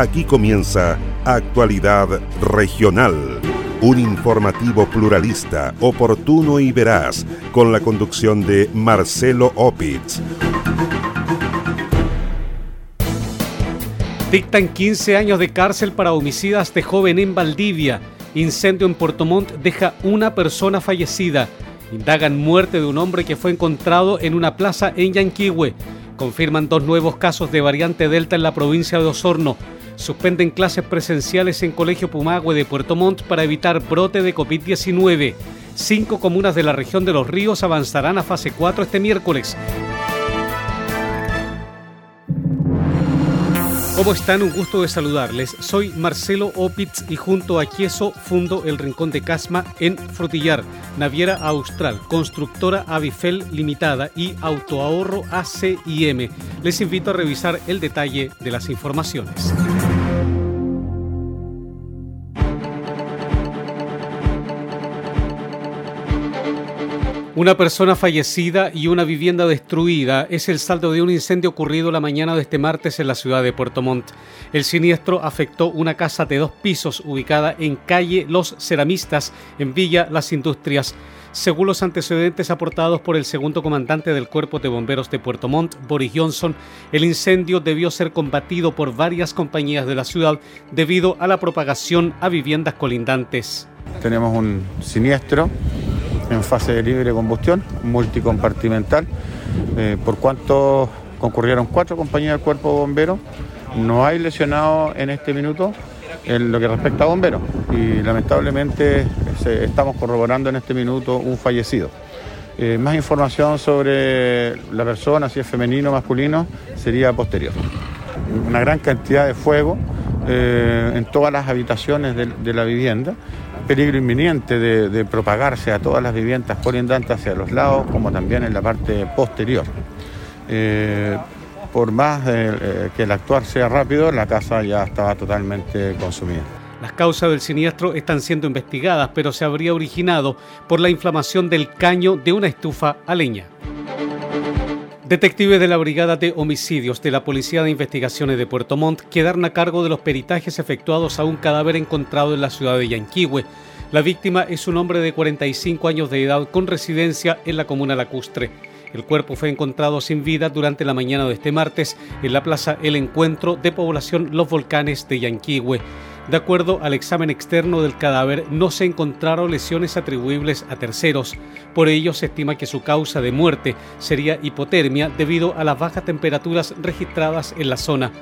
Aquí comienza Actualidad Regional, un informativo pluralista, oportuno y veraz, con la conducción de Marcelo Opitz. Dictan 15 años de cárcel para homicidas de joven en Valdivia. Incendio en Puerto Montt deja una persona fallecida. Indagan muerte de un hombre que fue encontrado en una plaza en Yanquihue. Confirman dos nuevos casos de variante Delta en la provincia de Osorno suspenden clases presenciales en Colegio Pumagüe de Puerto Montt para evitar brote de COVID-19. Cinco comunas de la región de los ríos avanzarán a fase 4 este miércoles. ¿Cómo están? Un gusto de saludarles. Soy Marcelo Opitz y junto a Quieso fundo el Rincón de Casma en Frutillar, Naviera Austral, Constructora Avifel Limitada y Autoahorro ACIM. Les invito a revisar el detalle de las informaciones. Una persona fallecida y una vivienda destruida es el saldo de un incendio ocurrido la mañana de este martes en la ciudad de Puerto Montt. El siniestro afectó una casa de dos pisos ubicada en calle Los Ceramistas, en Villa Las Industrias. Según los antecedentes aportados por el segundo comandante del Cuerpo de Bomberos de Puerto Montt, Boris Johnson, el incendio debió ser combatido por varias compañías de la ciudad debido a la propagación a viviendas colindantes. Tenemos un siniestro en fase de libre combustión, multicompartimental, eh, por cuanto concurrieron cuatro compañías del cuerpo bombero. No hay lesionados en este minuto en lo que respecta a bomberos y lamentablemente estamos corroborando en este minuto un fallecido. Eh, más información sobre la persona, si es femenino o masculino, sería posterior. Una gran cantidad de fuego eh, en todas las habitaciones de la vivienda peligro inminente de, propagarse a todas las viviendas colindantes hacia los lados, como también en la parte posterior. Eh, por más eh, que el actuar sea rápido, la casa ya estaba totalmente consumida. Las causas del siniestro están siendo investigadas, pero se habría originado por la inflamación del caño de una estufa a leña. Detectives de la Brigada de Homicidios de la Policía de Investigaciones de Puerto Montt quedaron a cargo de los peritajes efectuados a un cadáver encontrado en la ciudad de Yanquihue. La víctima es un hombre de 45 años de edad con residencia en la comuna lacustre. El cuerpo fue encontrado sin vida durante la mañana de este martes en la plaza El Encuentro de población Los Volcanes de Yanquihue. De acuerdo al examen externo del cadáver, no se encontraron lesiones atribuibles a terceros. Por ello, se estima que su causa de muerte sería hipotermia debido a las bajas temperaturas registradas en la zona.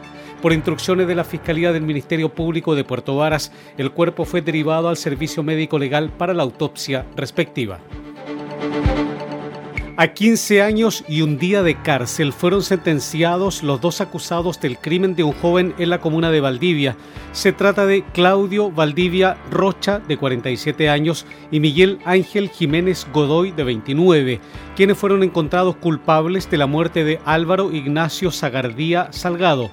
Por instrucciones de la Fiscalía del Ministerio Público de Puerto Varas, el cuerpo fue derivado al servicio médico legal para la autopsia respectiva. A 15 años y un día de cárcel fueron sentenciados los dos acusados del crimen de un joven en la comuna de Valdivia. Se trata de Claudio Valdivia Rocha, de 47 años, y Miguel Ángel Jiménez Godoy, de 29, quienes fueron encontrados culpables de la muerte de Álvaro Ignacio Zagardía Salgado.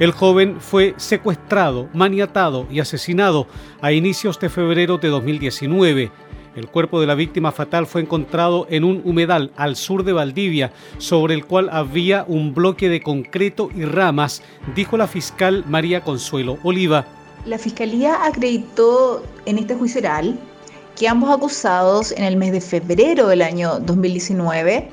El joven fue secuestrado, maniatado y asesinado a inicios de febrero de 2019. El cuerpo de la víctima fatal fue encontrado en un humedal al sur de Valdivia, sobre el cual había un bloque de concreto y ramas, dijo la fiscal María Consuelo Oliva. La fiscalía acreditó en este juicio que ambos acusados en el mes de febrero del año 2019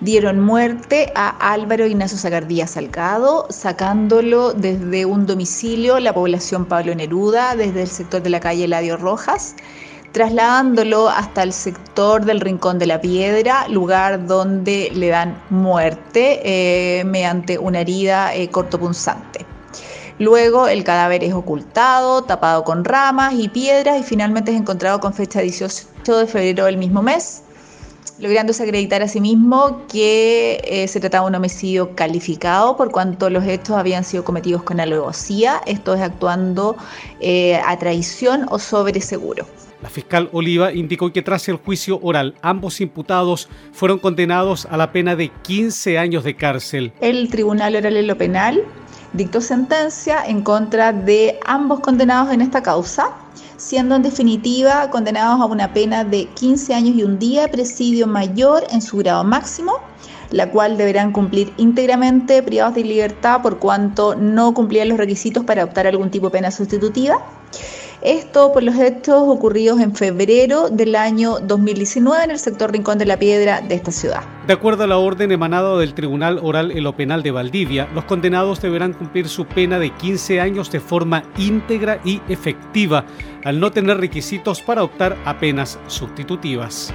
dieron muerte a Álvaro Ignacio Zagardía Salgado, sacándolo desde un domicilio, la población Pablo Neruda, desde el sector de la calle Eladio Rojas, trasladándolo hasta el sector del Rincón de la Piedra, lugar donde le dan muerte eh, mediante una herida eh, cortopunzante. Luego el cadáver es ocultado, tapado con ramas y piedras y finalmente es encontrado con fecha 18 de febrero del mismo mes, lográndose acreditar a sí mismo que eh, se trataba de un homicidio calificado por cuanto los hechos habían sido cometidos con alevosía, esto es actuando a traición o sobre seguro. La fiscal Oliva indicó que tras el juicio oral, ambos imputados fueron condenados a la pena de 15 años de cárcel. El Tribunal Oral en lo Penal dictó sentencia en contra de ambos condenados en esta causa, siendo en definitiva condenados a una pena de 15 años y un día presidio mayor en su grado máximo, la cual deberán cumplir íntegramente privados de libertad por cuanto no cumplían los requisitos para optar algún tipo de pena sustitutiva. Esto por los hechos ocurridos en febrero del año 2019 en el sector Rincón de la Piedra de esta ciudad. De acuerdo a la orden emanada del Tribunal Oral en lo Penal de Valdivia, los condenados deberán cumplir su pena de 15 años de forma íntegra y efectiva, al no tener requisitos para optar a penas sustitutivas.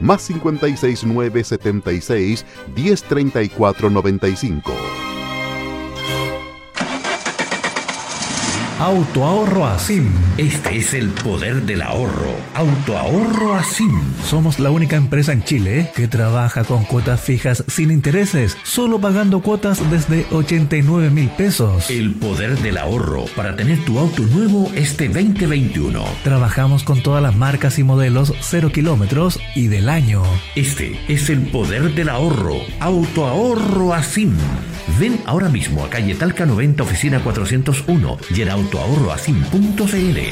más 569 76 Autoahorro Asim. Este es el poder del ahorro. Autoahorro Asim. Somos la única empresa en Chile que trabaja con cuotas fijas sin intereses, solo pagando cuotas desde 89 mil pesos. El poder del ahorro para tener tu auto nuevo este 2021. Trabajamos con todas las marcas y modelos 0 kilómetros y del año. Este es el poder del ahorro. Autoahorro Asim. Ven ahora mismo a calle Talca 90, oficina 401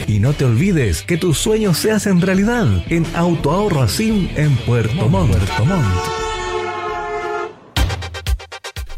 y no te olvides que tus sueños se hacen realidad en Autoahorro en Puerto Montt. Puerto Montt.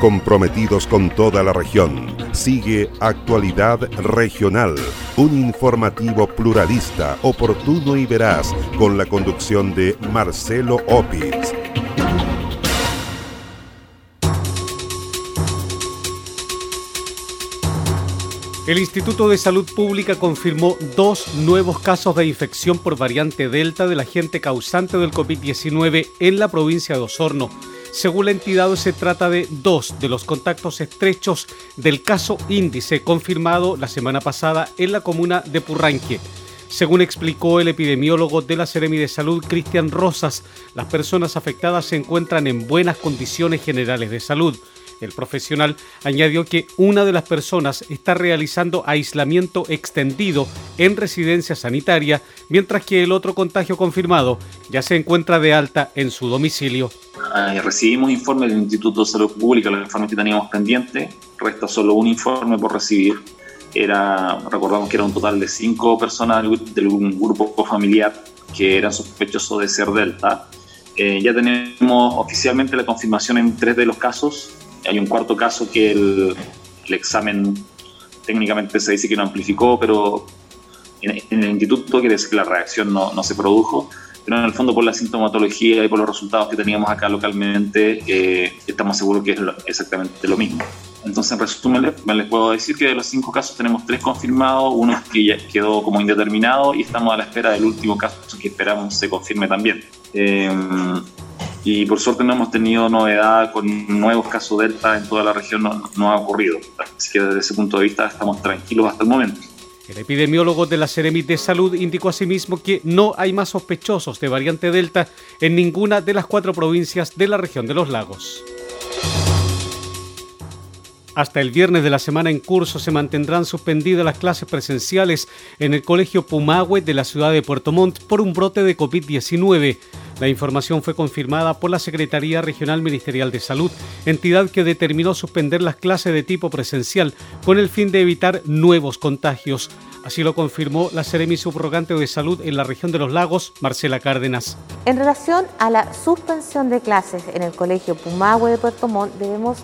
Comprometidos con toda la región. Sigue Actualidad Regional, un informativo pluralista, oportuno y veraz, con la conducción de Marcelo Opitz. El Instituto de Salud Pública confirmó dos nuevos casos de infección por variante Delta del agente causante del COVID-19 en la provincia de Osorno. Según la entidad, se trata de dos de los contactos estrechos del caso índice confirmado la semana pasada en la comuna de Purranque. Según explicó el epidemiólogo de la Seremi de Salud, Cristian Rosas, las personas afectadas se encuentran en buenas condiciones generales de salud. El profesional añadió que una de las personas está realizando aislamiento extendido en residencia sanitaria, mientras que el otro contagio confirmado ya se encuentra de alta en su domicilio. recibimos informes del Instituto de Salud Pública, los informes que teníamos pendientes, resta solo un informe por recibir. Era, recordamos que era un total de cinco personas de un grupo familiar que eran sospechosos de ser Delta. Eh, ya tenemos oficialmente la confirmación en tres de los casos hay un cuarto caso que el, examen técnicamente se dice que no amplificó, pero en, el instituto quiere decir que la reacción no, no, se produjo, pero en el fondo por la sintomatología y por los resultados que teníamos acá localmente, eh, estamos seguros que es exactamente lo mismo. Entonces, en resumen, les puedo decir que de los cinco casos tenemos tres confirmados, uno que ya quedó como indeterminado y estamos a la espera del último caso que esperamos se confirme también. Eh, y por suerte no hemos tenido novedad con nuevos casos Delta en toda la región, no, ha ocurrido. Así que desde ese punto de vista estamos tranquilos hasta el momento. El epidemiólogo de la Seremi de Salud indicó asimismo que no hay más sospechosos de variante Delta en ninguna de las cuatro provincias de la región de los lagos. Hasta el viernes de la semana en curso se mantendrán suspendidas las clases presenciales en el Colegio Pumahue de la ciudad de Puerto Montt por un brote de COVID-19. La información fue confirmada por la Secretaría Regional Ministerial de Salud, entidad que determinó suspender las clases de tipo presencial con el fin de evitar nuevos contagios. Así lo confirmó la Seremi Subrogante de Salud en la región de los lagos, Marcela Cárdenas. En relación a la suspensión de clases en el Colegio Pumahue de Puerto Montt, debemos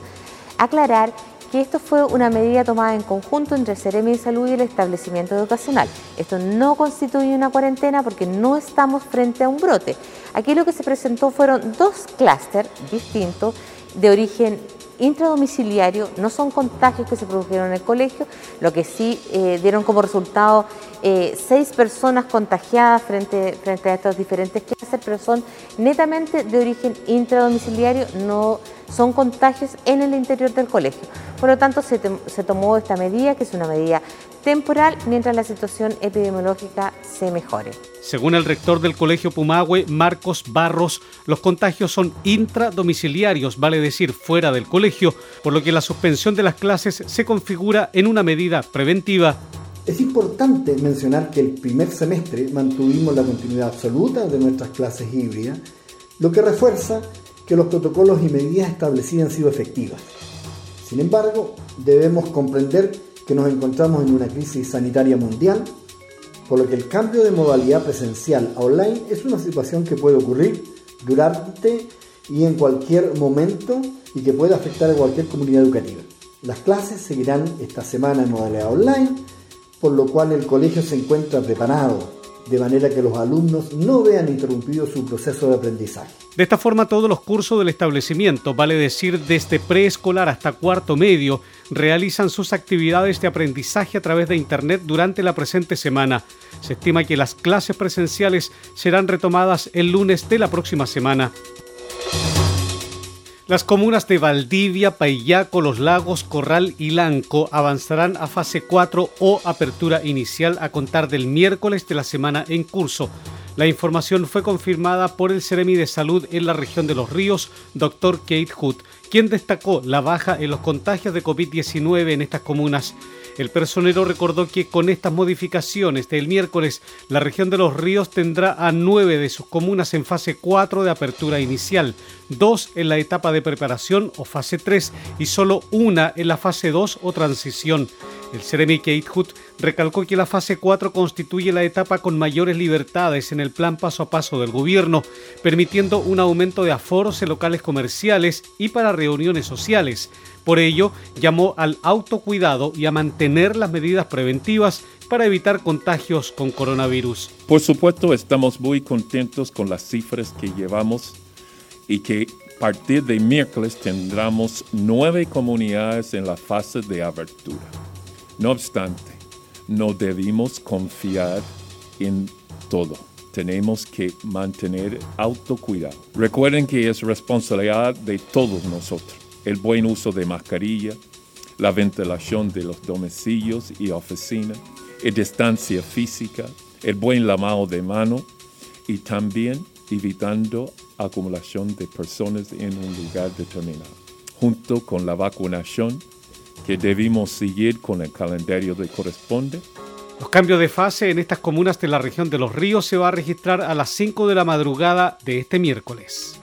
aclarar que esto fue una medida tomada en conjunto entre Ceremi de Salud y el establecimiento educacional. Esto no constituye una cuarentena porque no estamos frente a un brote. Aquí lo que se presentó fueron dos clústeres distintos de origen intradomiciliario, no son contagios que se produjeron en el colegio, lo que sí eh, dieron como resultado eh, seis personas contagiadas frente, frente a estos diferentes clases, pero son netamente de origen intradomiciliario, no son contagios en el interior del colegio. Por lo tanto, se, se tomó esta medida, que es una medida temporal, mientras la situación epidemiológica se mejore. Según el rector del Colegio Pumahue, Marcos Barros, los contagios son intradomiciliarios, vale decir, fuera del colegio, por lo que la suspensión de las clases se configura en una medida preventiva es importante mencionar que el primer semestre mantuvimos la continuidad absoluta de nuestras clases híbridas, lo que refuerza que los protocolos y medidas establecidas han sido efectivas. Sin embargo, debemos comprender que nos encontramos en una crisis sanitaria mundial, por lo que el cambio de modalidad presencial a online es una situación que puede ocurrir durante y en cualquier momento y que puede afectar a cualquier comunidad educativa. Las clases seguirán esta semana en modalidad online, por lo cual el colegio se encuentra preparado de manera que los alumnos no vean interrumpido su proceso de aprendizaje. De esta forma, todos los cursos del establecimiento, vale decir desde preescolar hasta cuarto medio, realizan sus actividades de aprendizaje a través de Internet durante la presente semana. Se estima que las clases presenciales serán retomadas el lunes de la próxima semana. Las comunas de Valdivia, Paillaco, Los Lagos, Corral y Lanco avanzarán a fase 4 o apertura inicial a contar del miércoles de la semana en curso. La información fue confirmada por el Ceremi de Salud en la región de Los Ríos, Dr. Kate Hood, quien destacó la baja en los contagios de COVID-19 en estas comunas. El personero recordó que con estas modificaciones del miércoles, la región de los ríos tendrá a nueve de sus comunas en fase 4 de apertura inicial, dos en la etapa de preparación o fase 3 y solo una en la fase 2 o transición. El Ceremi Hood recalcó que la fase 4 constituye la etapa con mayores libertades en el plan paso a paso del gobierno, permitiendo un aumento de aforos en locales comerciales y para reuniones sociales. Por ello, llamó al autocuidado y a mantener las medidas preventivas para evitar contagios con coronavirus. Por supuesto, estamos muy contentos con las cifras que llevamos y que a partir de miércoles tendremos nueve comunidades en la fase de abertura. No obstante, no debemos confiar en todo. Tenemos que mantener autocuidado. Recuerden que es responsabilidad de todos nosotros el buen uso de mascarilla, la ventilación de los domicilios y oficinas, la distancia física, el buen lavado de mano y también evitando acumulación de personas en un lugar determinado. Junto con la vacunación que debemos seguir con el calendario que corresponde. Los cambios de fase en estas comunas de la región de los ríos se va a registrar a las 5 de la madrugada de este miércoles.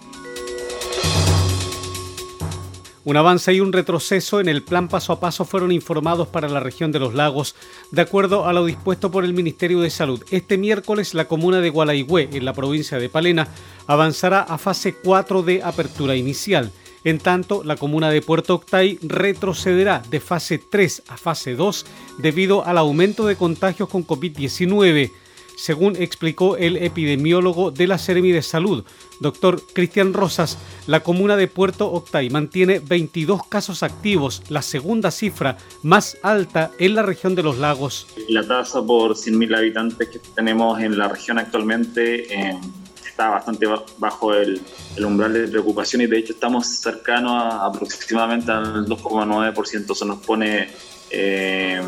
Un avance y un retroceso en el plan paso a paso fueron informados para la región de los lagos, de acuerdo a lo dispuesto por el Ministerio de Salud. Este miércoles la comuna de Gualaigüe, en la provincia de Palena, avanzará a fase 4 de apertura inicial. En tanto, la comuna de Puerto Octay retrocederá de fase 3 a fase 2 debido al aumento de contagios con COVID-19 según explicó el epidemiólogo de la Seremi de Salud, doctor Cristian Rosas, la comuna de Puerto Octay mantiene 22 casos activos, la segunda cifra más alta en la región de los lagos. La tasa por 100.000 habitantes que tenemos en la región actualmente eh, está bastante bajo el, umbral de preocupación y de hecho estamos cercanos a, aproximadamente al 2,9%. Eso nos pone... Eh,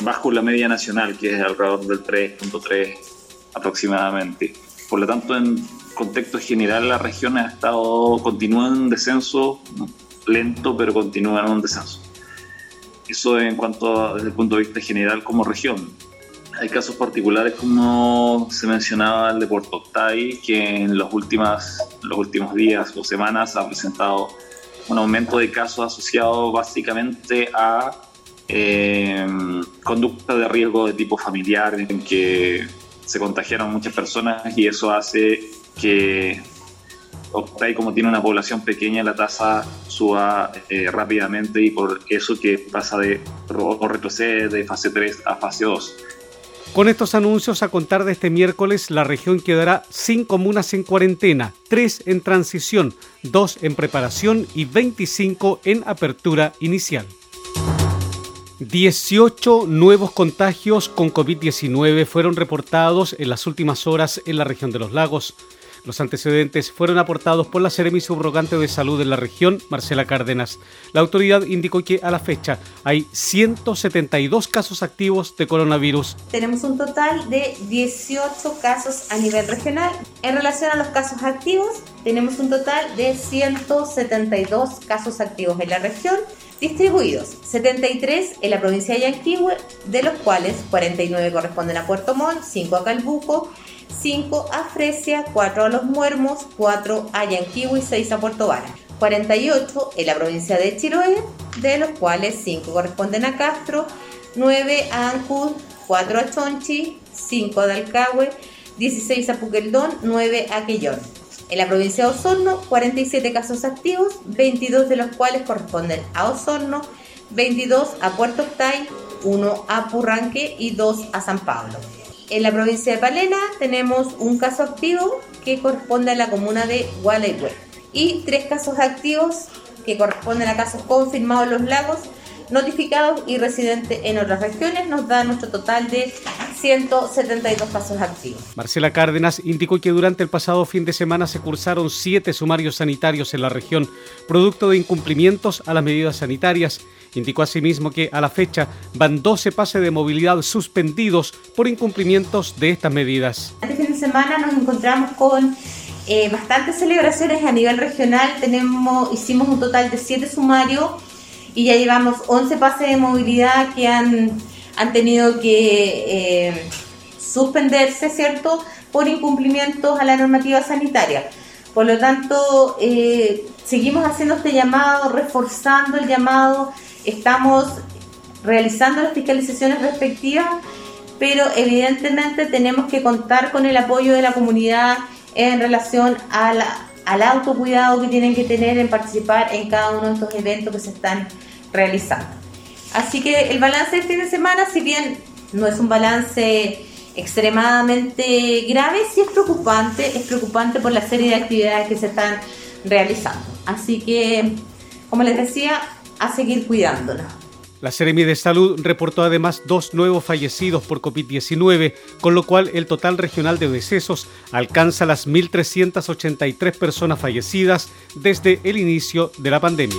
bajo la media nacional, que es alrededor del 3.3 aproximadamente. Por lo tanto, en contexto general, la región ha estado, continúa en un descenso lento, pero continúa en un descenso. Eso en cuanto a, desde el punto de vista general como región. Hay casos particulares, como se mencionaba el de Puerto Octay, que en los, últimas, los últimos días o semanas ha presentado un aumento de casos asociados básicamente a eh, conducta de riesgo de tipo familiar, en que se contagiaron muchas personas y eso hace que Octay, como tiene una población pequeña, la tasa suba eh, rápidamente y por eso que pasa de o retrocede de fase 3 a fase 2. Con estos anuncios, a contar de este miércoles, la región quedará sin comunas en cuarentena, 3 en transición, 2 en preparación y 25 en apertura inicial. 18 nuevos contagios con COVID-19 fueron reportados en las últimas horas en la región de los lagos. Los antecedentes fueron aportados por la Seremi Subrogante de Salud de la región, Marcela Cárdenas. La autoridad indicó que a la fecha hay 172 casos activos de coronavirus. Tenemos un total de 18 casos a nivel regional. En relación a los casos activos, tenemos un total de 172 casos activos en la región distribuidos 73 en la provincia de Yanquihue, de los cuales 49 corresponden a Puerto Montt, 5 a Calbuco, 5 a Fresia, 4 a Los Muermos, 4 a Yanquihue y 6 a Puerto Vara. 48 en la provincia de Chiloé, de los cuales 5 corresponden a Castro, 9 a Ancud, 4 a Chonchi, 5 a Dalcahue, 16 a Puqueldón, 9 a Quellón. En la provincia de Osorno, 47 casos activos, 22 de los cuales corresponden a Osorno, 22 a Puerto Octay, 1 a Purranque y 2 a San Pablo. En la provincia de Palena tenemos un caso activo que corresponde a la comuna de Gualeguay y tres casos activos que corresponden a casos confirmados en los lagos, notificados y residentes en otras regiones, nos da nuestro total de 172 casos activos. Marcela Cárdenas indicó que durante el pasado fin de semana se cursaron siete sumarios sanitarios en la región, producto de incumplimientos a las medidas sanitarias. Indicó asimismo que a la fecha van 12 pases de movilidad suspendidos por incumplimientos de estas medidas. Este fin de semana nos encontramos con eh, bastantes celebraciones a nivel regional. Tenemos, hicimos un total de siete sumarios y ya llevamos 11 pases de movilidad que han han tenido que eh, suspenderse, ¿cierto?, por incumplimientos a la normativa sanitaria. Por lo tanto, eh, seguimos haciendo este llamado, reforzando el llamado, estamos realizando las fiscalizaciones respectivas, pero evidentemente tenemos que contar con el apoyo de la comunidad en relación al autocuidado que tienen que tener en participar en cada uno de estos eventos que se están realizando. Así que el balance de fin de semana, si bien no es un balance extremadamente grave, sí es preocupante, es preocupante por la serie de actividades que se están realizando. Así que, como les decía, a seguir cuidándonos. La Seremi de Salud reportó además dos nuevos fallecidos por COVID-19, con lo cual el total regional de decesos alcanza las 1.383 personas fallecidas desde el inicio de la pandemia.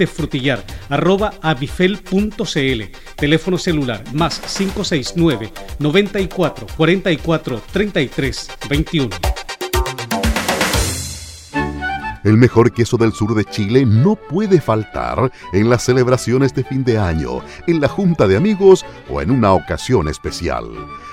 de frutillar arroba avifel.cl. Teléfono celular más 569 94 44 33 21. El mejor queso del sur de Chile no puede faltar en las celebraciones de fin de año, en la junta de amigos o en una ocasión especial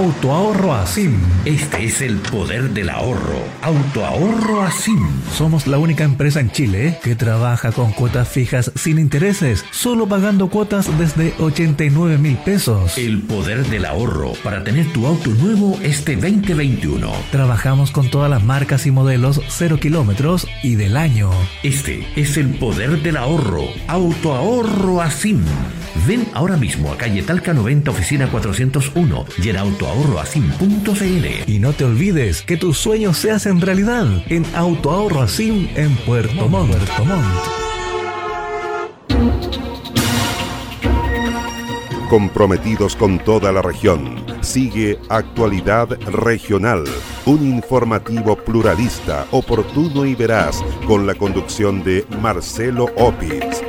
Autoahorro Asim. Este es el poder del ahorro. Autoahorro Asim. Somos la única empresa en Chile que trabaja con cuotas fijas sin intereses, solo pagando cuotas desde 89 mil pesos. El poder del ahorro para tener tu auto nuevo este 2021. Trabajamos con todas las marcas y modelos 0 kilómetros y del año. Este es el poder del ahorro. Autoahorro Asim. Ven ahora mismo a calle Talca 90, oficina 401 y en autoahorroasim.cl. Y no te olvides que tus sueños se hacen realidad en Autoahorro Asim en Puerto Montt. Puerto Montt. Comprometidos con toda la región. Sigue Actualidad Regional, un informativo pluralista, oportuno y veraz, con la conducción de Marcelo Opitz.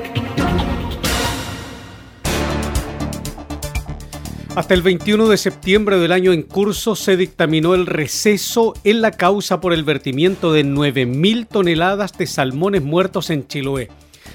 Hasta el 21 de septiembre del año en curso se dictaminó el receso en la causa por el vertimiento de 9.000 toneladas de salmones muertos en Chiloé.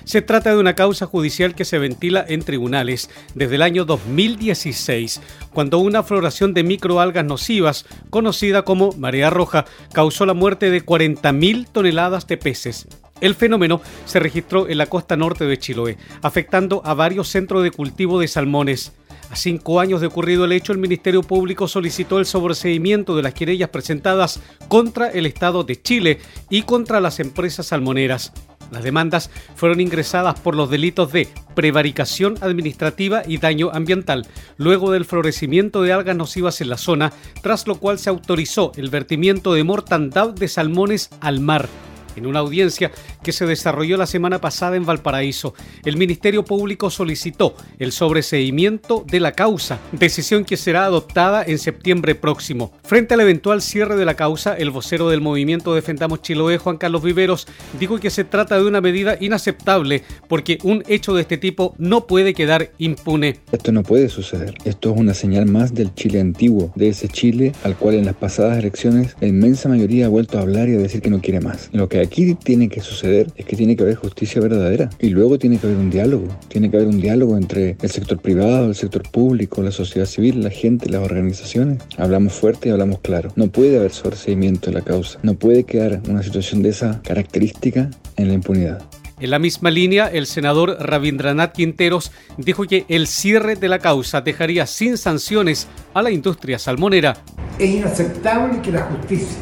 Se trata de una causa judicial que se ventila en tribunales desde el año 2016, cuando una floración de microalgas nocivas, conocida como marea roja, causó la muerte de 40.000 toneladas de peces. El fenómeno se registró en la costa norte de Chiloé, afectando a varios centros de cultivo de salmones. A cinco años de ocurrido el hecho, el Ministerio Público solicitó el sobreseimiento de las querellas presentadas contra el Estado de Chile y contra las empresas salmoneras. Las demandas fueron ingresadas por los delitos de prevaricación administrativa y daño ambiental, luego del florecimiento de algas nocivas en la zona, tras lo cual se autorizó el vertimiento de mortandad de salmones al mar en una audiencia que se desarrolló la semana pasada en Valparaíso, el Ministerio Público solicitó el sobreseimiento de la causa, decisión que será adoptada en septiembre próximo. Frente al eventual cierre de la causa, el vocero del movimiento Defendamos Chiloé, Juan Carlos Viveros, dijo que se trata de una medida inaceptable porque un hecho de este tipo no puede quedar impune. Esto no puede suceder. Esto es una señal más del Chile antiguo, de ese Chile al cual en las pasadas elecciones la inmensa mayoría ha vuelto a hablar y a decir que no quiere más. Lo que aquí tiene que suceder es que tiene que haber justicia verdadera y luego tiene que haber un diálogo. Tiene que haber un diálogo entre el sector privado, el sector público, la sociedad civil, la gente, las organizaciones. Hablamos fuerte y hablamos claro. No puede haber sobreseimiento de la causa. No puede quedar una situación de esa característica en la impunidad. En la misma línea, el senador Rabindranath Quinteros dijo que el cierre de la causa dejaría sin sanciones a la industria salmonera. Es inaceptable que la justicia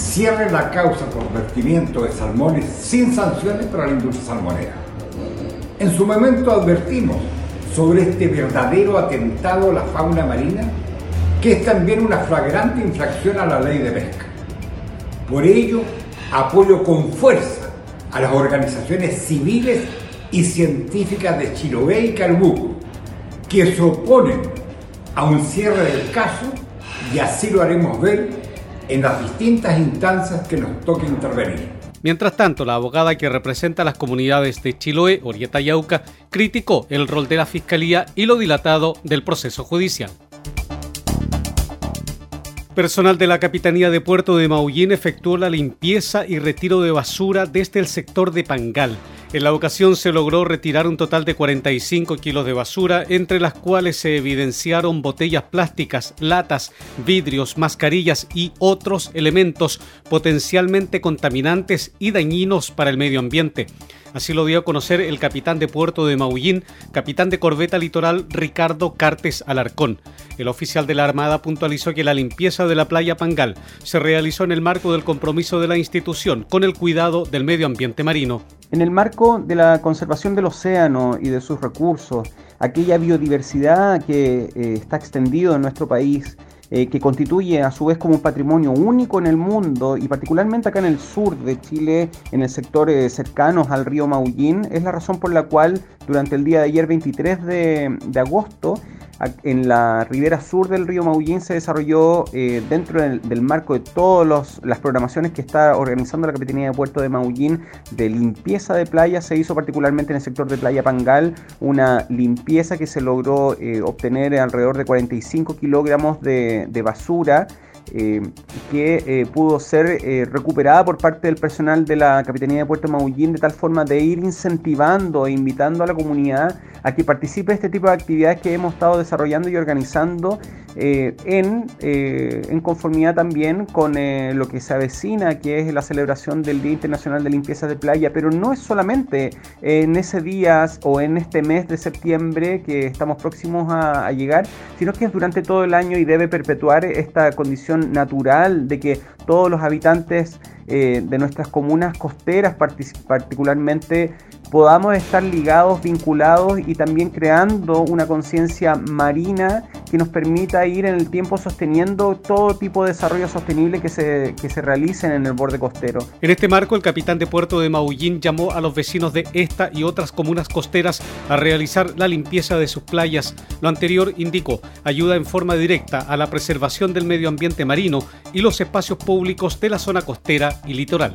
cierre la causa por vertimiento de salmones sin sanciones para la industria salmonera. En su momento advertimos sobre este verdadero atentado a la fauna marina, que es también una flagrante infracción a la ley de pesca. Por ello, apoyo con fuerza a las organizaciones civiles y científicas de Chiloé y Calbuco, que se oponen a un cierre del caso y así lo haremos ver en las distintas instancias que nos toque intervenir. Mientras tanto, la abogada que representa a las comunidades de Chiloé, Orieta y Auca, criticó el rol de la Fiscalía y lo dilatado del proceso judicial. Personal de la Capitanía de Puerto de Maullín efectuó la limpieza y retiro de basura desde el sector de Pangal. En la ocasión se logró retirar un total de 45 kilos de basura, entre las cuales se evidenciaron botellas plásticas, latas, vidrios, mascarillas y otros elementos potencialmente contaminantes y dañinos para el medio ambiente. Así lo dio a conocer el capitán de puerto de Maullín, capitán de corbeta litoral Ricardo Cartes Alarcón. El oficial de la Armada puntualizó que la limpieza de la playa Pangal se realizó en el marco del compromiso de la institución con el cuidado del medio ambiente marino. En el marco de la conservación del océano y de sus recursos, aquella biodiversidad que eh, está extendido en nuestro país, eh, que constituye a su vez como un patrimonio único en el mundo y particularmente acá en el sur de Chile, en el sector eh, cercanos al río Maullín, es la razón por la cual durante el día de ayer 23 de, de agosto en la ribera sur del río Maullín se desarrolló eh, dentro del, marco de todas las programaciones que está organizando la Capitanía de Puerto de Maullín de limpieza de playa. Se hizo particularmente en el sector de Playa Pangal una limpieza que se logró eh, obtener alrededor de 45 kilogramos de basura. Eh, que eh, pudo ser eh, recuperada por parte del personal de la Capitanía de Puerto Maullín de tal forma de ir incentivando e invitando a la comunidad a que participe de este tipo de actividades que hemos estado desarrollando y organizando en, en, conformidad también con lo que se avecina, que es la celebración del Día Internacional de Limpieza de Playa, pero no es solamente en ese día o en este mes de septiembre que estamos próximos a, llegar, sino que es durante todo el año y debe perpetuar esta condición natural de que todos los habitantes eh, de nuestras comunas costeras particularmente podamos estar ligados, vinculados y también creando una conciencia marina que nos permita ir en el tiempo sosteniendo todo tipo de desarrollo sostenible que se, que se realicen en el borde costero. En este marco, el capitán de puerto de Maullín llamó a los vecinos de esta y otras comunas costeras a realizar la limpieza de sus playas. Lo anterior, indicó, ayuda en forma directa a la preservación del medio ambiente marino y los espacios públicos de la zona costera y litoral.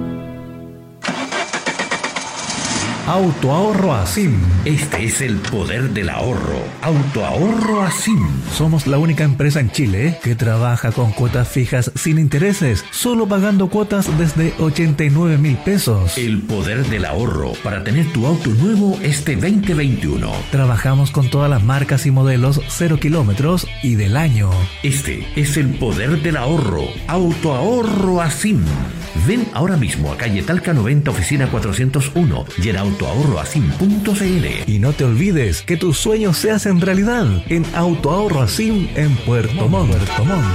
Autoahorro Asim. Este es el poder del ahorro. Autoahorro Asim. Somos la única empresa en Chile que trabaja con cuotas fijas sin intereses, solo pagando cuotas desde 89 mil pesos. El poder del ahorro para tener tu auto nuevo este 2021. Trabajamos con todas las marcas y modelos 0 kilómetros y del año. Este es el poder del ahorro. Autoahorro Asim. Ven ahora mismo a calle Talca 90, oficina 401 y en autoahorroasim.cl. Y no te olvides que tus sueños se hacen realidad en Autoahorro Asim en Puerto Montt. Puerto Montt.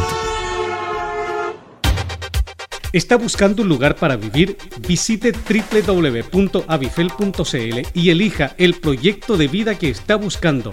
¿Está buscando un lugar para vivir? Visite www.avifel.cl y elija el proyecto de vida que está buscando.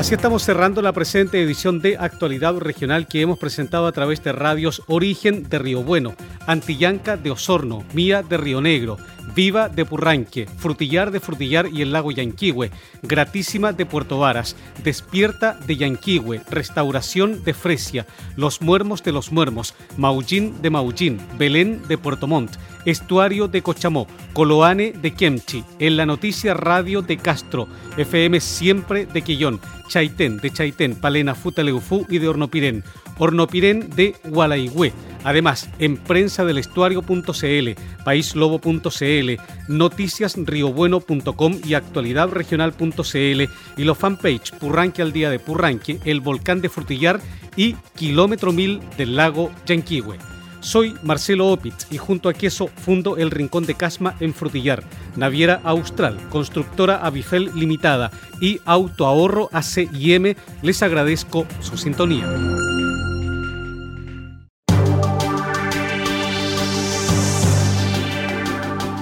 Así estamos cerrando la presente edición de Actualidad Regional que hemos presentado a través de radios Origen de Río Bueno, Antillanca de Osorno, Mía de Río Negro, Viva de Purranque, Frutillar de Frutillar y el lago Yanquihue, Gratísima de Puerto Varas, Despierta de Yanquihue, Restauración de Fresia, Los Muermos de los Muermos, Maullín de Maullín, Belén de Puerto Montt, Estuario de Cochamó, Coloane de Kemchi, En la Noticia Radio de Castro, FM Siempre de Quillón, Chaitén de Chaitén, Palena Futaleufú y de Hornopirén, Hornopirén de Gualaigüe, Además, en prensa del estuario.cl, paislobo.cl, noticiasriobueno.com y actualidadregional.cl y los fanpage Purranque al día de Purranque, El Volcán de Frutillar y Kilómetro Mil del lago Yanquihue. Soy Marcelo Opitz y junto a Queso fundo el Rincón de Casma en Frutillar, Naviera Austral, Constructora Avifel Limitada y Autoahorro ACIM. Les agradezco su sintonía.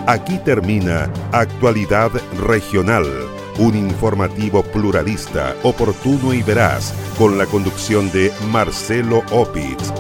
Aquí termina Actualidad Regional, un informativo pluralista, oportuno y veraz, con la conducción de Marcelo Opitz